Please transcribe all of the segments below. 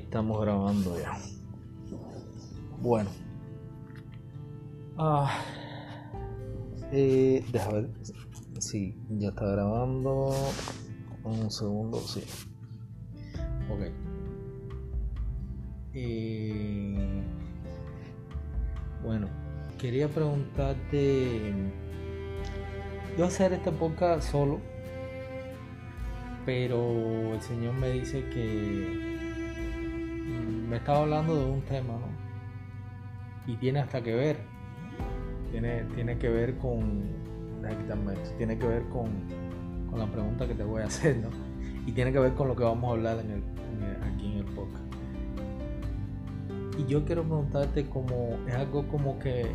Estamos grabando ya. Bueno. Ah, eh, ver. Sí, ya está grabando. Un segundo, sí. Ok. Eh, bueno, quería preguntarte. Yo hacer esta podcast solo pero el Señor me dice que me estaba hablando de un tema, ¿no? Y tiene hasta que ver, tiene, tiene que ver con, tiene que ver con, con, la pregunta que te voy a hacer, ¿no? Y tiene que ver con lo que vamos a hablar en el, aquí en el podcast. Y yo quiero preguntarte como, es algo como que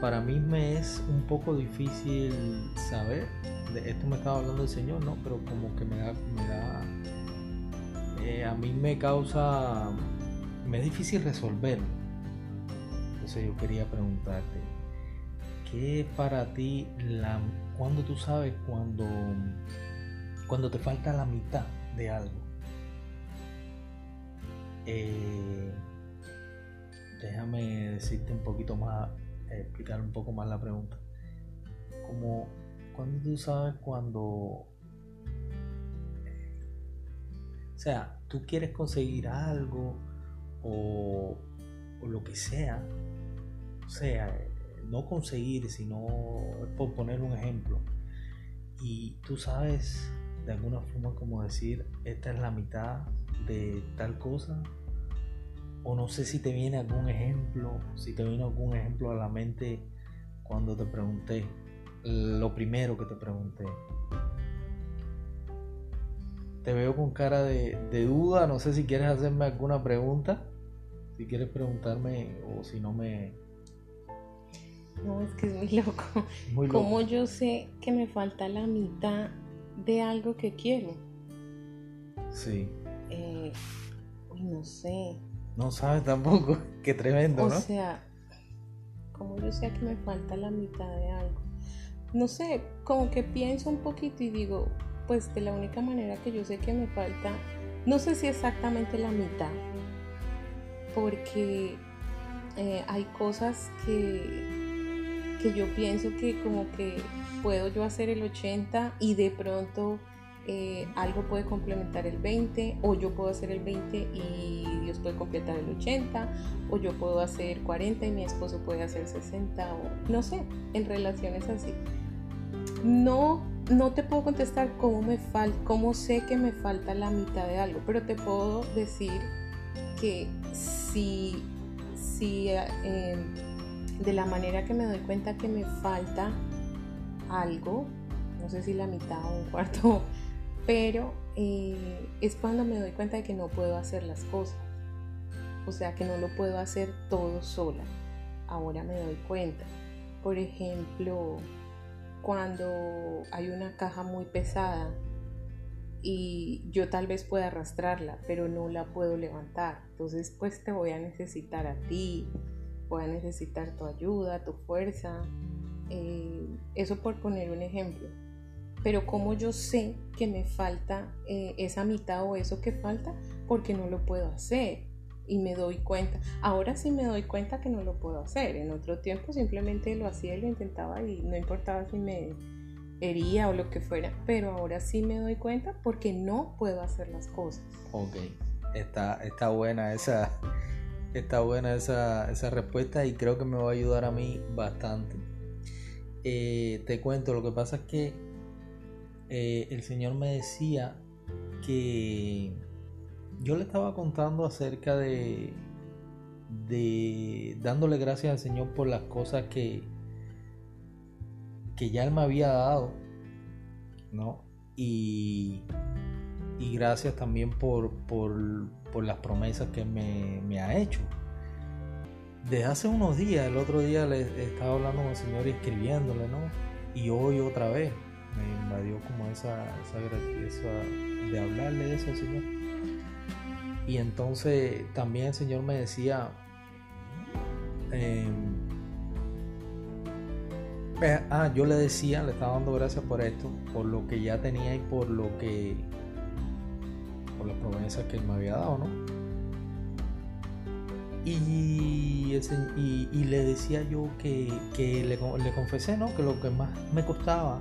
para mí me es un poco difícil saber esto me estaba hablando el Señor, ¿no? Pero como que me da, me da eh, a mí me causa, me es difícil resolverlo. Entonces yo quería preguntarte, ¿qué para ti la, cuando tú sabes cuando, cuando te falta la mitad de algo? Eh, déjame decirte un poquito más, explicar un poco más la pregunta. Como cuando tú sabes cuando... O sea, tú quieres conseguir algo o, lo que sea. O sea, no conseguir, sino por poner un ejemplo. Y tú sabes de alguna forma como decir, esta es la mitad de tal cosa. O no sé si te viene algún ejemplo, si te viene algún ejemplo a la mente cuando te pregunté, lo primero que te pregunté. Te veo con cara de, duda, no sé si quieres hacerme alguna pregunta, si quieres preguntarme o si no me... No, es que es muy loco. Muy ¿Cómo yo sé que me falta la mitad de algo que quiero? Sí. Eh, uy, no sé. No sabes tampoco, qué tremendo, ¿no? O sea, como yo sé que me falta la mitad de algo no sé, como que pienso un poquito y digo, pues de la única manera que yo sé que me falta, no sé si exactamente la mitad, porque eh, hay cosas que, que yo pienso que como que puedo yo hacer el 80 y de pronto eh, algo puede complementar el 20 o yo puedo hacer el 20 y Dios puede completar el 80 o yo puedo hacer 40 y mi esposo puede hacer 60 o no sé, en relaciones así. No, no te puedo contestar cómo, me cómo sé que me falta la mitad de algo, pero te puedo decir que si, si eh, de la manera que me doy cuenta que me falta algo, no sé si la mitad o un cuarto, pero eh, es cuando me doy cuenta de que no puedo hacer las cosas. O sea, que no lo puedo hacer todo sola. Ahora me doy cuenta. Por ejemplo, cuando hay una caja muy pesada y yo tal vez pueda arrastrarla, pero no la puedo levantar. Entonces, pues te voy a necesitar a ti, voy a necesitar tu ayuda, tu fuerza. Eh, eso por poner un ejemplo. Pero como yo sé que me falta eh, esa mitad o eso que falta, porque no lo puedo hacer y me doy cuenta. Ahora sí me doy cuenta que no lo puedo hacer. En otro tiempo simplemente lo hacía y lo intentaba y no importaba si me hería o lo que fuera. Pero ahora sí me doy cuenta porque no puedo hacer las cosas. Ok, está, está buena esa. Está buena esa, esa respuesta y creo que me va a ayudar a mí bastante. Eh, te cuento, lo que pasa es que eh, el Señor me decía que yo le estaba contando acerca de, de dándole gracias al Señor por las cosas que, que ya Él me había dado, ¿no? Y, gracias también por, por, las promesas que me, me, ha hecho. Desde hace unos días, el otro día le estaba hablando con el Señor y escribiéndole, ¿no? Y hoy otra vez me invadió como esa, esa, esa de hablarle de eso, Señor y entonces también el Señor me decía, em, ah, yo le decía, le estaba dando gracias por esto, por lo que ya tenía y por lo que, por las promesas que Él me había dado, ¿no? Y, le decía yo que, le, confesé, ¿no? Que lo que más me costaba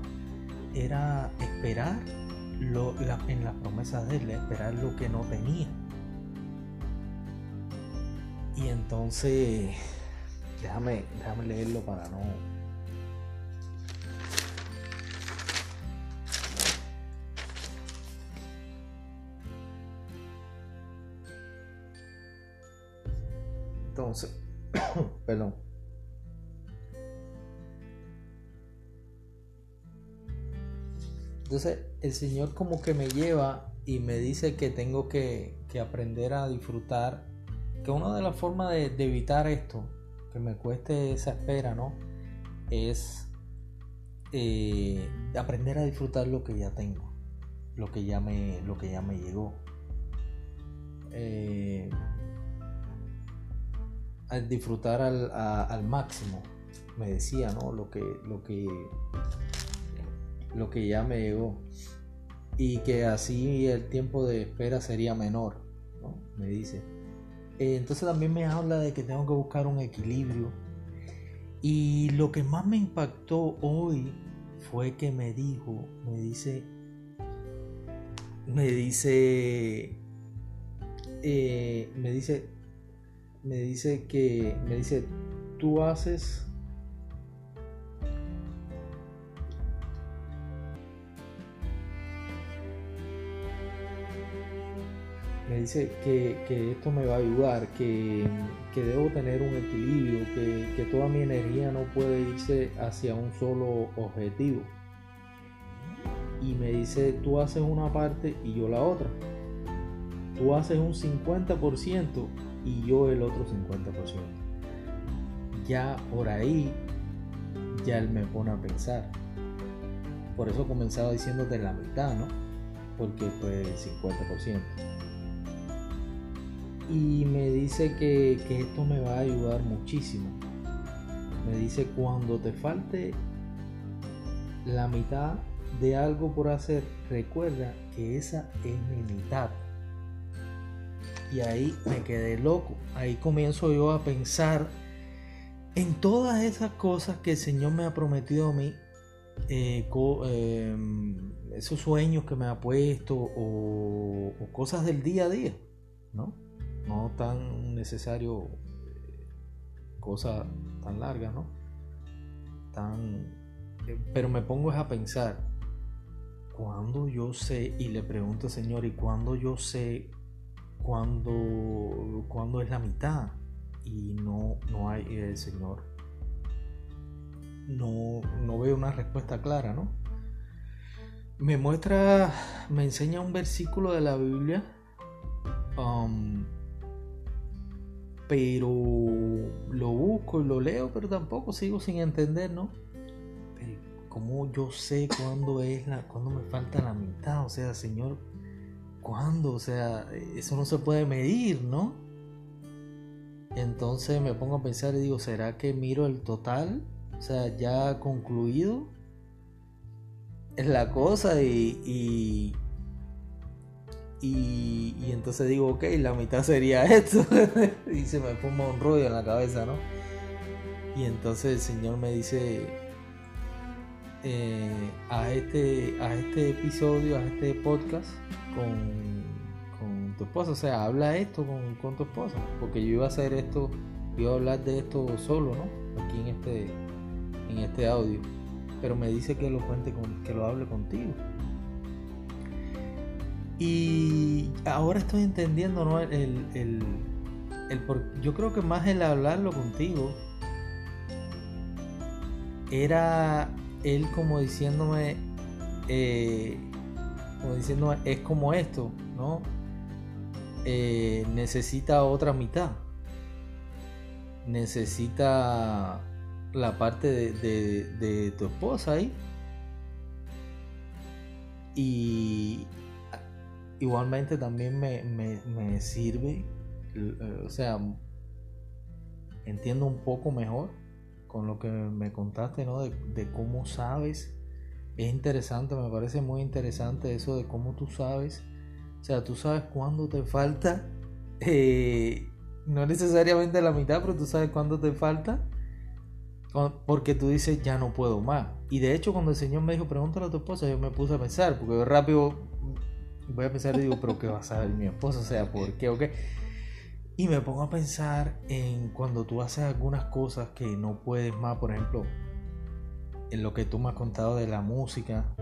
era esperar en las promesas de él, esperar lo que no tenía. Y entonces, déjame, déjame leerlo para no, Entonces, perdón. Entonces, el Señor como que me lleva y me dice que tengo que, aprender a disfrutar, que una de las formas de, evitar esto, que me cueste esa espera, ¿no? Es eh, aprender a disfrutar lo que ya tengo, lo que ya me, lo que ya me llegó. Eh, al disfrutar al, máximo, me decía, ¿no? Lo que, lo que, lo que ya me llegó. Y que así el tiempo de espera sería menor, ¿no? Me dice. Eh, entonces también me habla de que tengo que buscar un equilibrio. Y lo que más me impactó hoy fue que me dijo, me dice, me dice, eh, me dice, me dice que, me dice, tú haces me dice que, esto me va a ayudar, que, debo tener un equilibrio, que, que, toda mi energía no puede irse hacia un solo objetivo. Y me dice, tú haces una parte y yo la otra. Tú haces un 50% y yo el otro 50%. Ya por ahí, ya él me pone a pensar. Por eso comenzaba diciéndote la mitad, ¿no? Porque fue el 50%. Y me dice que, que esto me va a ayudar muchísimo. Me dice cuando te falte la mitad de algo por hacer, recuerda que esa es mi mitad. Y ahí me quedé loco. Ahí comienzo yo a pensar en todas esas cosas que el Señor me ha prometido a mí. Eh, em, esos sueños que me ha puesto o, cosas del día a día, ¿no? No tan necesario eh, cosas tan largas, ¿no? Tan, eh, pero me pongo a pensar, cuando yo sé, y le pregunto al Señor, ¿y cuando yo sé cuando, cuando es la mitad y no, no hay el Señor. No, no veo una respuesta clara, ¿no? Me muestra, me enseña un versículo de la Biblia, um, pero lo busco y lo leo, pero tampoco sigo sin entender, ¿no? ¿Cómo yo sé cuándo es la, cuándo me falta la mitad? O sea, Señor, ¿Cuándo? O sea, eso no se puede medir, ¿no? Entonces me pongo a pensar y digo, ¿será que miro el total? O sea, ya concluido es la cosa y, y, y, entonces digo, ok, la mitad sería esto. y se me forma un rollo en la cabeza, ¿no? Y entonces el Señor me dice, eh, a, este, a este episodio, a este podcast, con, con tu esposa. O sea, habla esto con, tu esposa. Porque yo iba a hacer esto, iba a hablar de esto solo, ¿no? Aquí en este, en este audio. Pero me dice que lo cuente con, que lo hable contigo. Y ahora estoy entendiendo, ¿no? El, el, el por, yo creo que más el hablarlo contigo era él como diciéndome eh, como diciendo, es como esto, ¿no? Eh, necesita otra mitad. Necesita la parte de, tu esposa ahí. Y igualmente también me, sirve, o sea, entiendo un poco mejor con lo que me contaste, ¿no? De, de cómo sabes es interesante, me parece muy interesante eso de cómo tú sabes, o sea, tú sabes cuándo te falta eh, No necesariamente la mitad, pero tú sabes cuánto te falta. Porque tú dices, ya no puedo más. Y de hecho, cuando el Señor me dijo, pregúntale a tu esposa, yo me puse a pensar, porque yo rápido voy a pensar y digo, pero ¿qué va a saber mi esposa? O sea, ¿por qué o qué? Y me pongo a pensar en cuando tú haces algunas cosas que no puedes más, por ejemplo, en lo que tú me has contado de la música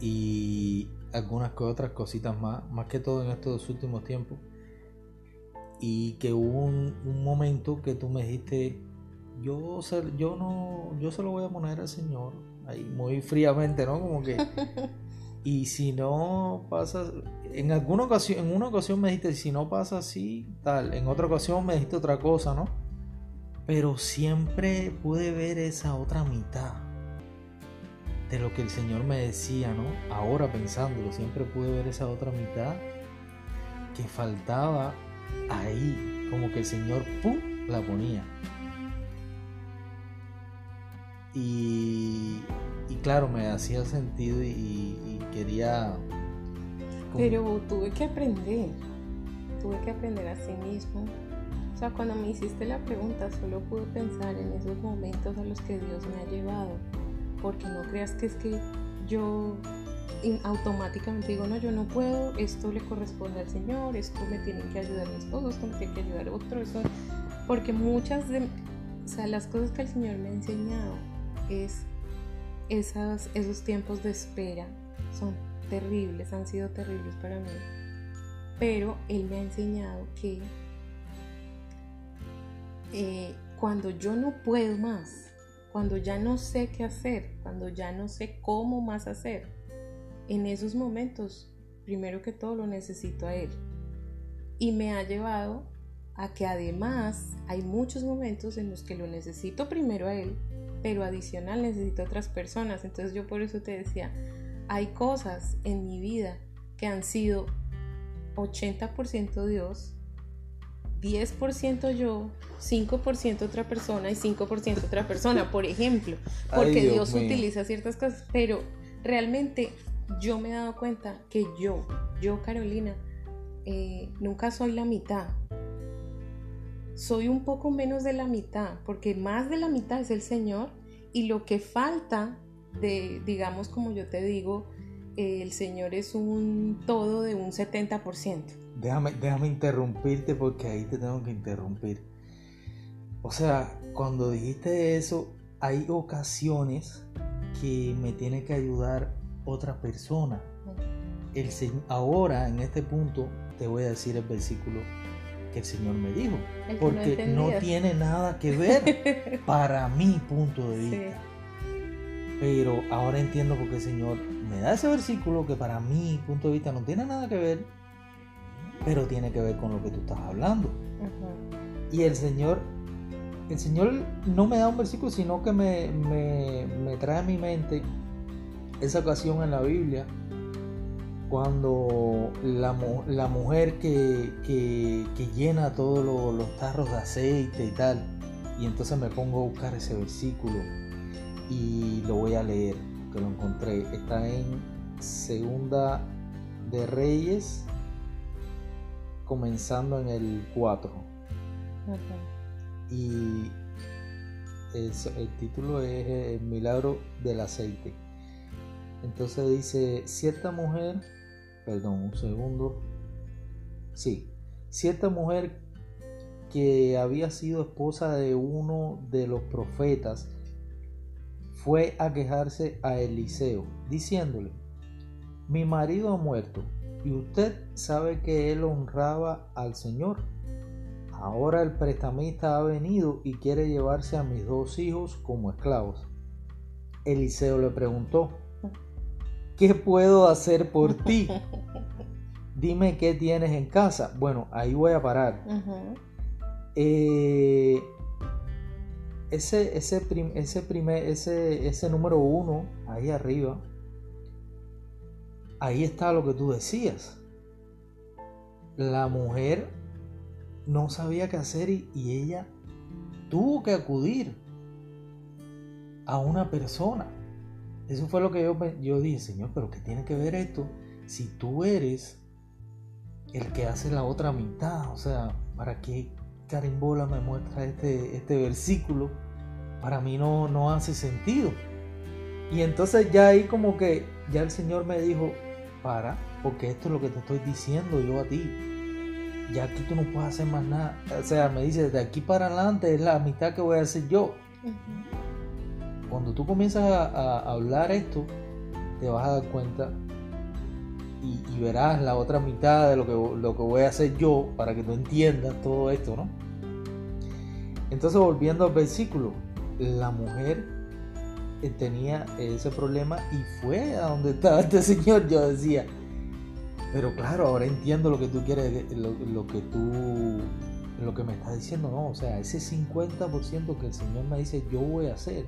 y algunas otras cositas más, más que todo en estos últimos tiempos. Y que hubo un, momento que tú me dijiste, yo, se, yo no, yo se lo voy a poner al Señor, ahí muy fríamente, ¿no? Como que Y si no pasa, en alguna ocasión, en una ocasión me dijiste, si no pasa así, tal, en otra ocasión me dijiste otra cosa, ¿no? Pero siempre pude ver esa otra mitad de lo que el Señor me decía, ¿no? Ahora pensándolo, siempre pude ver esa otra mitad que faltaba ahí, como que el Señor, ¡pum!, la ponía. Y, y claro, me hacía sentido y, quería... Pero tuve que aprender, tuve que aprender a sí mismo. O sea, cuando me hiciste la pregunta, solo pude pensar en esos momentos a los que Dios me ha llevado. Porque no creas que es que yo automáticamente digo, no, yo no puedo, esto le corresponde al Señor, esto me tiene que ayudar mi esposo, esto me tiene que ayudar otro, eso. Porque muchas de o sea, las cosas que el Señor me ha enseñado es esas, esos tiempos de espera son terribles, han sido terribles para mí. Pero Él me ha enseñado que eh, cuando yo no puedo más, cuando ya no sé qué hacer, cuando ya no sé cómo más hacer, en esos momentos, primero que todo lo necesito a Él. Y me ha llevado a que además hay muchos momentos en los que lo necesito primero a Él pero adicional necesito otras personas. Entonces yo por eso te decía, hay cosas en mi vida que han sido 80% Dios, 10% yo, 5% otra persona y 5% otra persona, por ejemplo, porque Dios, utiliza ciertas cosas, pero realmente yo me he dado cuenta que yo, yo Carolina, eh, nunca soy la mitad, soy un poco menos de la mitad, porque más de la mitad es el Señor y lo que falta de, digamos como yo te digo, el Señor es un todo de un 70%. Déjame, déjame interrumpirte porque ahí te tengo que interrumpir. O sea, cuando dijiste eso, hay ocasiones que me tiene que ayudar otra persona. El, ahora, en este punto, te voy a decir el versículo que el Señor me dijo. porque no, tiene nada que ver para mi punto de vista. Pero ahora entiendo porque el Señor me da ese versículo que para mi punto de vista no tiene nada que ver, pero tiene que ver con lo que tú estás hablando. Y el Señor, el Señor no me da un versículo, sino que me, me, me trae a mi mente esa ocasión en la Biblia cuando la, mujer que, llena todos los tarros de aceite y tal, y entonces me pongo a buscar ese versículo y lo voy a leer, que lo encontré. Está en Segunda de Reyes, comenzando en el 4. Y el, el título es El milagro del aceite. Entonces dice, cierta mujer perdón, un segundo. Sí, cierta mujer que había sido esposa de uno de los profetas fue a quejarse a Eliseo, diciéndole, mi marido ha muerto y usted sabe que él honraba al Señor. Ahora el prestamista ha venido y quiere llevarse a mis dos hijos como esclavos. Eliseo le preguntó, ¿qué puedo hacer por ti? Dime qué tienes en casa. Bueno, ahí voy a parar. Eh, ese, ese, ese, primer, ese, ese número uno, ahí arriba, ahí está lo que tú decías. La mujer no sabía qué hacer y, ella tuvo que acudir a una persona. Eso fue lo que yo, yo dije, Señor, pero ¿qué tiene que ver esto? Si tú eres el que hace la otra mitad, o sea, ¿para qué, carimbola me muestra este, este versículo? Para mí no, no hace sentido. Y entonces ya ahí como que ya el Señor me dijo, para, porque esto es lo que te estoy diciendo yo a ti. Ya aquí tú no puedes hacer más nada. O sea, me dice, de aquí para adelante es la mitad que voy a hacer yo. Cuando tú comienzas a, hablar esto, te vas a dar cuenta y, verás la otra mitad de lo que, lo que voy a hacer yo para que tú entiendas todo esto, ¿no? Entonces, volviendo al versículo, la mujer eh, tenía ese problema y fue a donde estaba este señor. Yo decía, pero claro, ahora entiendo lo que tú quieres, lo, que tú, lo que me estás diciendo, no, o sea, ese 50% que el Señor me dice yo voy a hacer,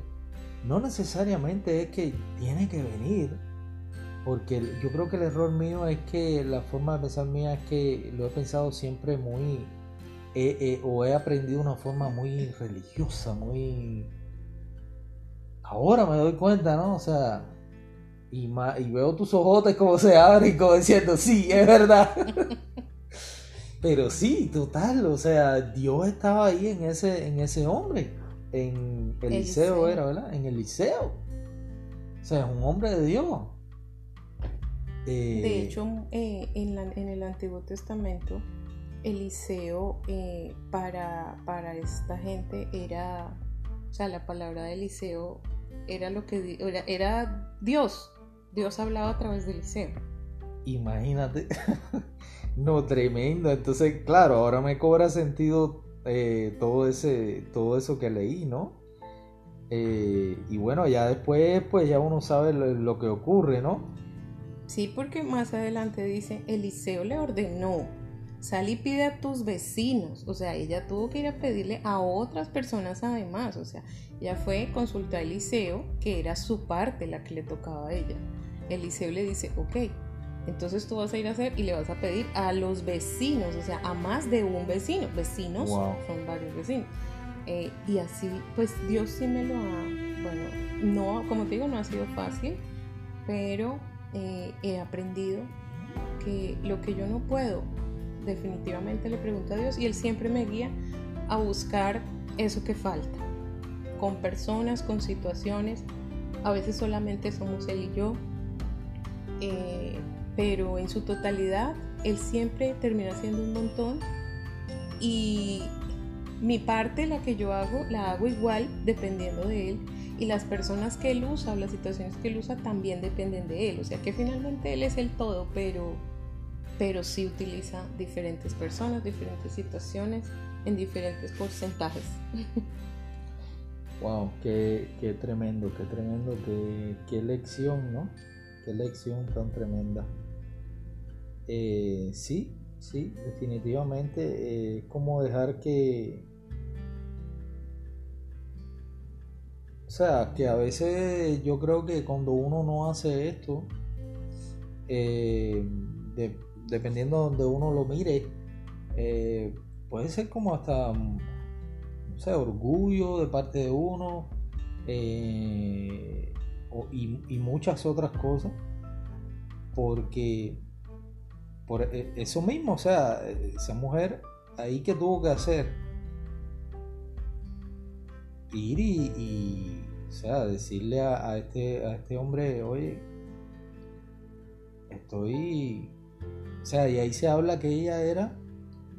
no necesariamente es que tiene que venir, porque yo creo que el error mío es que la forma de pensar mía es que lo he pensado siempre muy, o he aprendido una forma muy religiosa, muy... Ahora me doy cuenta, ¿no? O sea, y, y veo tus ojotes como se abren, como diciendo, sí, es verdad. Pero sí, total, o sea, Dios estaba ahí en ese, en ese hombre, en Eliseo, era, ¿verdad? En Eliseo. O sea, es un hombre de Dios. de eh, hecho, eh, en, en, el Antiguo Testamento, Eliseo eh, para, para esta gente era, o sea, la palabra de Eliseo era lo que era, era Dios, Dios hablaba a través de Eliseo. Imagínate. no, tremendo. Entonces, claro, ahora me cobra sentido eh, todo, ese, todo eso que leí, ¿no? Eh, y bueno, ya después, pues ya uno sabe lo, que ocurre, ¿no? Sí, porque más adelante dice, Eliseo le ordenó, sal y pide a tus vecinos. O sea, ella tuvo que ir a pedirle a otras personas además. O sea, ella fue, consultar a Eliseo, que era su parte la que le tocaba a ella. Eliseo le dice, ok, entonces tú vas a ir a hacer y le vas a pedir a los vecinos, o sea, a más de un vecino. Vecinos son varios vecinos. Eh, y así, pues Dios sí me lo ha, bueno, no, como te digo, no ha sido fácil, pero eh, he aprendido que lo que yo no puedo, definitivamente le pregunto a Dios y Él siempre me guía a buscar eso que falta, con personas, con situaciones. A veces solamente somos Él y yo, eh, pero en su totalidad él siempre termina siendo un montón. Y mi parte, la que yo hago, la hago igual dependiendo de él. Y las personas que él usa o las situaciones que él usa también dependen de él, o sea que finalmente él es el todo, pero, pero sí utiliza diferentes personas, diferentes situaciones en diferentes porcentajes. Wow, qué, tremendo, qué tremendo, qué, qué lección, ¿no? Qué lección tan tremenda. Eh, sí, sí, definitivamente eh, como dejar que... O sea, que a veces yo creo que cuando uno no hace esto, eh, dependiendo de donde uno lo mire, puede ser como hasta, no sé, orgullo de parte de uno, y, muchas otras cosas, porque por e, eso mismo, o sea, esa mujer ahí que tuvo que hacer, ir y, o sea, decirle a, este, a este hombre, oye, estoy, o sea, y ahí se habla que ella era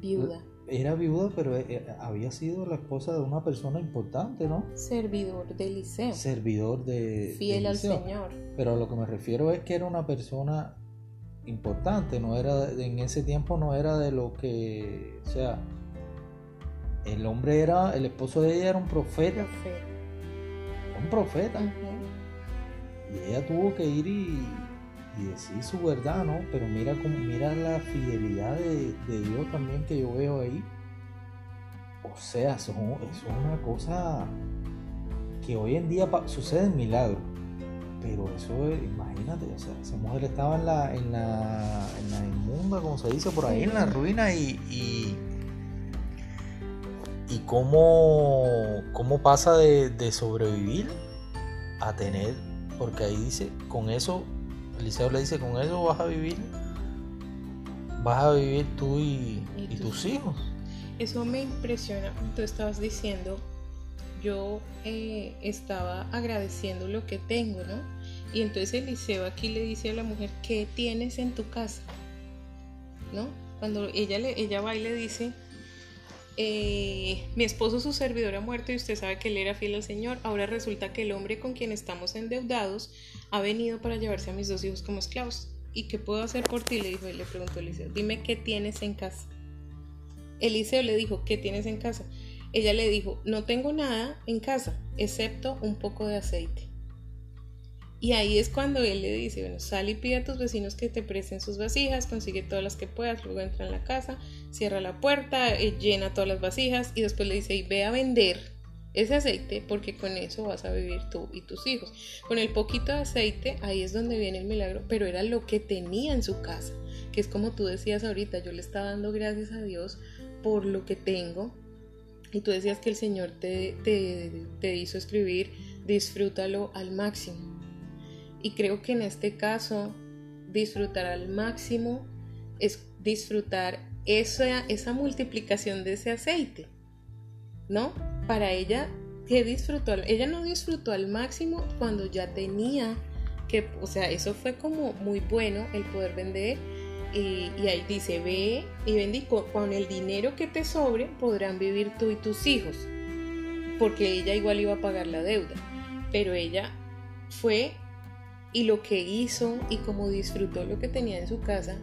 viuda era viuda, pero eh, eh, había sido la esposa de una persona importante, ¿no? Servidor de Eliseo. Servidor de. Fiel al Señor. Pero a lo que me refiero es que era una persona importante, no era en ese tiempo no era de lo que, o sea, el hombre era, el esposo de ella era un profeta. Un profeta. Y ella tuvo que ir y y decir su verdad, ¿no? Pero mira como mira la fidelidad de, Dios también que yo veo ahí. O sea, eso, es una cosa que hoy en día sucede en milagros. Pero eso, imagínate, o sea, esa mujer estaba en la, en la, en la inmunda, como se dice por ahí, en la ruina y, y, y cómo, cómo pasa de, de sobrevivir a tener, porque ahí dice, con eso Eliseo le dice, con eso vas a vivir, vas a vivir tú y, tus hijos. eso me impresiona. Tú estabas diciendo, yo eh, estaba agradeciendo lo que tengo, ¿no? Y entonces Eliseo aquí le dice a la mujer, ¿qué tienes en tu casa? ¿No? Cuando ella, le, ella va y le dice, eh, mi esposo su servidor ha muerto y usted sabe que él era fiel al Señor, ahora resulta que el hombre con quien estamos endeudados ha venido para llevarse a mis dos hijos como esclavos. ¿Y qué puedo hacer por ti? Le dijo, le preguntó Eliseo, dime qué tienes en casa. Eliseo le dijo, ¿qué tienes en casa? Ella le dijo, no tengo nada en casa, excepto un poco de aceite. Y ahí es cuando él le dice, bueno, sal y pide a tus vecinos que te presten sus vasijas, consigue todas las que puedas, luego entra en la casa, cierra la puerta, eh, llena todas las vasijas y después le dice, ve a vender ese aceite porque con eso vas a vivir tú y tus hijos. Con el poquito de aceite, ahí es donde viene el milagro, pero era lo que tenía en su casa, que es como tú decías ahorita, yo le estaba dando gracias a Dios por lo que tengo. Y tú decías que el Señor te, hizo escribir, disfrútalo al máximo. Y creo que en este caso, disfrutar al máximo es disfrutar esa, esa multiplicación de ese aceite, ¿no? para ella que disfrutó, ella no disfrutó al máximo cuando ya tenía que, o sea, eso fue como muy bueno el poder vender. Y, ahí dice, ve y vendí con, el dinero que te sobre podrán vivir tú y tus hijos, porque ella igual iba a pagar la deuda, pero ella fue y lo que hizo y como disfrutó lo que tenía en su casa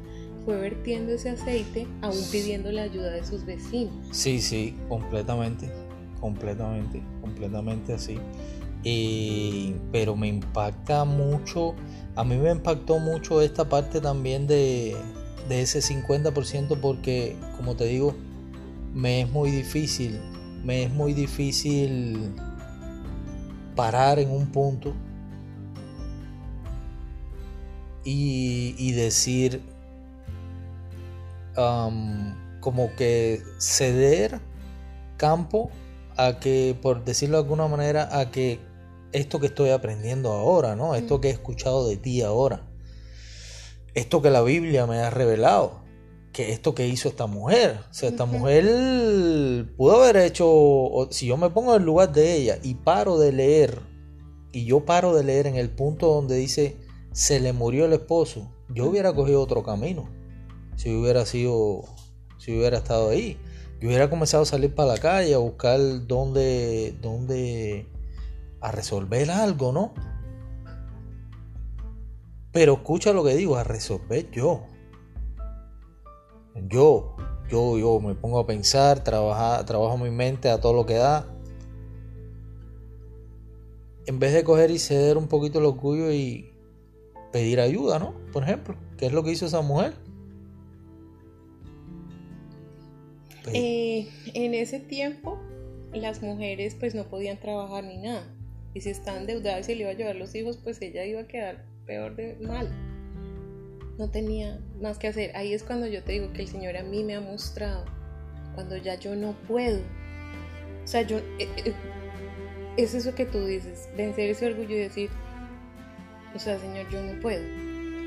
fue vertiendo ese aceite, aún pidiendo la ayuda de sus vecinos. Sí, sí, completamente completamente, completamente así. pero me impacta mucho, a mí me impactó mucho esta parte también de, de ese 50% porque, como te digo, me es muy difícil, me es muy difícil parar en un punto y, decir como que ceder campo a que, por decirlo de alguna manera, a que esto que estoy aprendiendo ahora, ¿no? Esto que he escuchado de ti ahora, esto que la Biblia me ha revelado, que esto que hizo esta mujer, o sea, esta mujer pudo haber hecho, si yo me pongo en el lugar de ella y paro de leer, y yo paro de leer en el punto donde dice, se le murió el esposo, yo hubiera cogido otro camino, si hubiera sido, si hubiera estado ahí yo hubiera comenzado a salir para la calle a buscar dónde, dónde, a resolver algo, ¿no? Pero escucha lo que digo, a resolver yo. Yo, yo, yo me pongo a pensar, trabajar, trabajo mi mente a todo lo que da. En vez de coger y ceder un poquito el orgullo y pedir ayuda, ¿no? Por ejemplo, ¿qué es lo que hizo esa mujer? Eh, en ese tiempo las mujeres pues no podían trabajar ni nada. Y si estaban endeudadas y se le iba a llevar los hijos, pues ella iba a quedar peor de mal. No tenía más que hacer. Ahí es cuando yo te digo que el Señor a mí me ha mostrado. Cuando ya yo no puedo. O sea, yo... Eh, eh, es eso que tú dices. Vencer ese orgullo y decir, o sea, Señor, yo no puedo.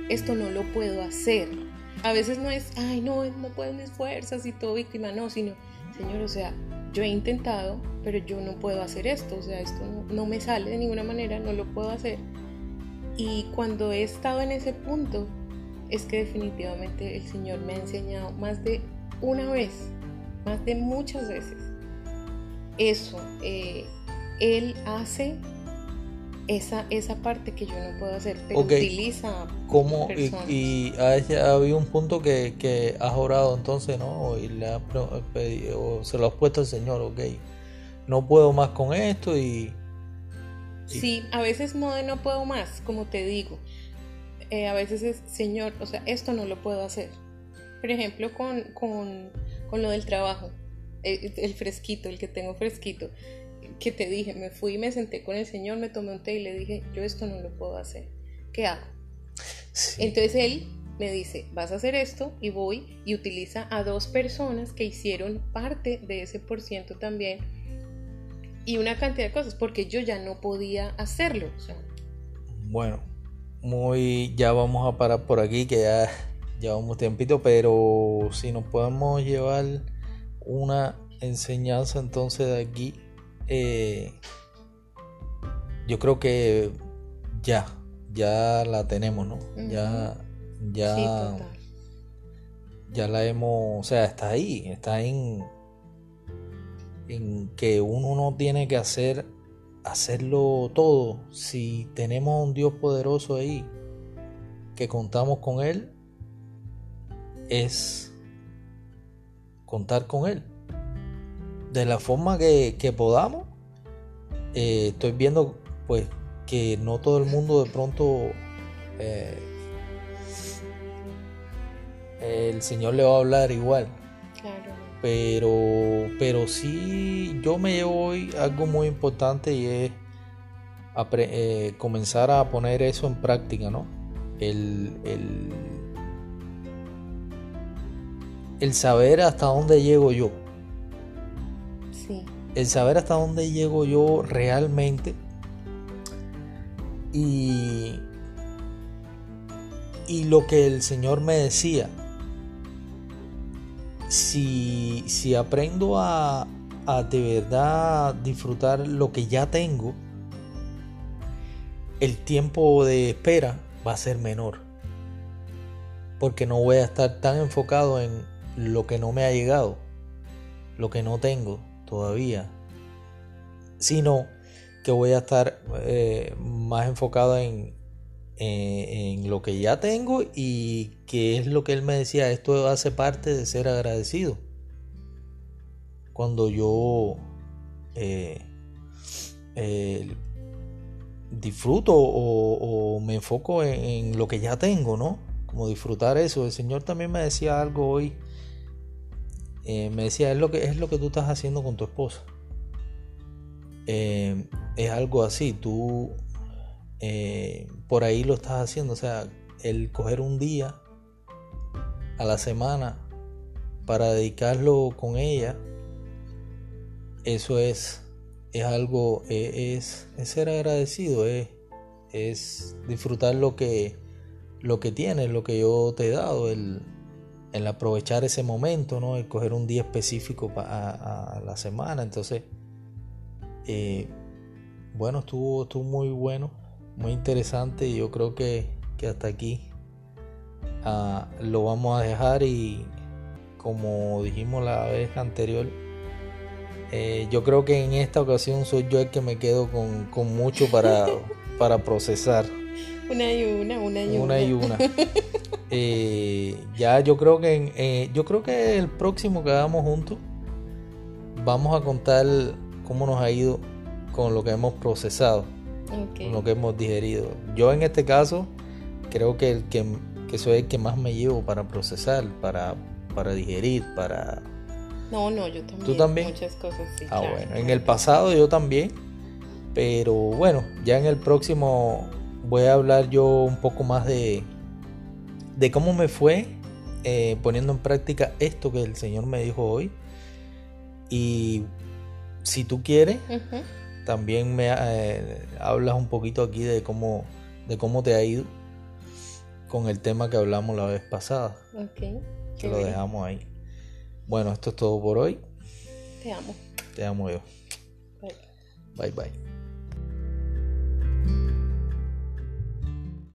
Esto no lo puedo hacer a veces no es, ay, no, no puedo mis fuerzas y todo víctima, no, sino, Señor, o sea, yo he intentado, pero yo no puedo hacer esto, o sea, esto no, me sale de ninguna manera, no lo puedo hacer. Y cuando he estado en ese punto, es que definitivamente el Señor me ha enseñado más de una vez, más de muchas veces, eso. Eh, él hace esa, esa parte que yo no puedo hacer, pero utiliza. ¿Cómo? Y, ha, habido un punto que, que has orado entonces, ¿no? Y le has pedido, se lo has puesto al Señor, ok. No puedo más con esto y. Sí, a veces no de no puedo más, como te digo. Eh, a veces es, Señor, o sea, esto no lo puedo hacer. Por ejemplo, con, con, con lo del trabajo, el, el fresquito, el que tengo fresquito que te dije, me fui me senté con el Señor, me tomé un té y le dije, yo esto no lo puedo hacer, ¿qué hago? Entonces él me dice, vas a hacer esto y voy y utiliza a dos personas que hicieron parte de ese por ciento también y una cantidad de cosas, porque yo ya no podía hacerlo. Bueno, muy, ya vamos a parar por aquí, que ya llevamos tiempito, pero si nos podemos llevar una enseñanza entonces de aquí. Eh, yo creo que ya, ya la tenemos, ¿no? Ya, ya, ya la hemos, o sea, está ahí, está en, en que uno no tiene que hacer, hacerlo todo. Si tenemos un Dios poderoso ahí, que contamos con Él, es contar con Él. De la forma que, podamos. Eh, estoy viendo pues que no todo el mundo de pronto eh, el Señor le va a hablar igual. Pero, pero sí, yo me llevo hoy algo muy importante y es eh, comenzar a poner eso en práctica, ¿no? El, el, el saber hasta dónde llego yo. El saber hasta dónde llego yo realmente. Y, y lo que el Señor me decía. Si, si aprendo a, a de verdad disfrutar lo que ya tengo, el tiempo de espera va a ser menor. Porque no voy a estar tan enfocado en lo que no me ha llegado, lo que no tengo todavía, sino que voy a estar eh, más enfocado en, en, lo que ya tengo y que es lo que él me decía, esto hace parte de ser agradecido. Cuando yo eh, eh, disfruto o, me enfoco en, en, lo que ya tengo, ¿no? Como disfrutar eso. El Señor también me decía algo hoy eh, me decía, es lo, que, es lo que tú estás haciendo con tu esposa. Eh, es algo así, tú eh, por ahí lo estás haciendo, o sea, el coger un día a la semana para dedicarlo con ella, eso es, es algo, es, ser agradecido, es, es disfrutar lo que, lo que tienes, lo que yo te he dado, el, el aprovechar ese momento, ¿no? El coger un día específico a, la semana. Entonces, eh, bueno, estuvo, estuvo muy bueno, muy interesante. Y yo creo que, hasta aquí ah, lo vamos a dejar. Y como dijimos la vez anterior, eh, yo creo que en esta ocasión soy yo el que me quedo con, mucho para, para procesar. Una y una, una y una. Una y una. Eh, ya yo creo que eh, yo creo que el próximo que hagamos juntos vamos a contar cómo nos ha ido con lo que hemos procesado, con lo que hemos digerido. Yo en este caso creo que el que, que soy el que más me llevo para procesar, para, para digerir, para no, no, yo también. ¿Tú también? Muchas cosas, sí. Ah, bueno. En el pasado yo también. Pero bueno, ya en el próximo voy a hablar yo un poco más de, de cómo me fue eh, poniendo en práctica esto que el Señor me dijo hoy. Y si tú quieres, también me eh, hablas un poquito aquí de cómo, de cómo te ha ido con el tema que hablamos la vez pasada. Ok. Que lo dejamos ahí. Bueno, esto es todo por hoy. Te amo. Te amo yo. Bye bye.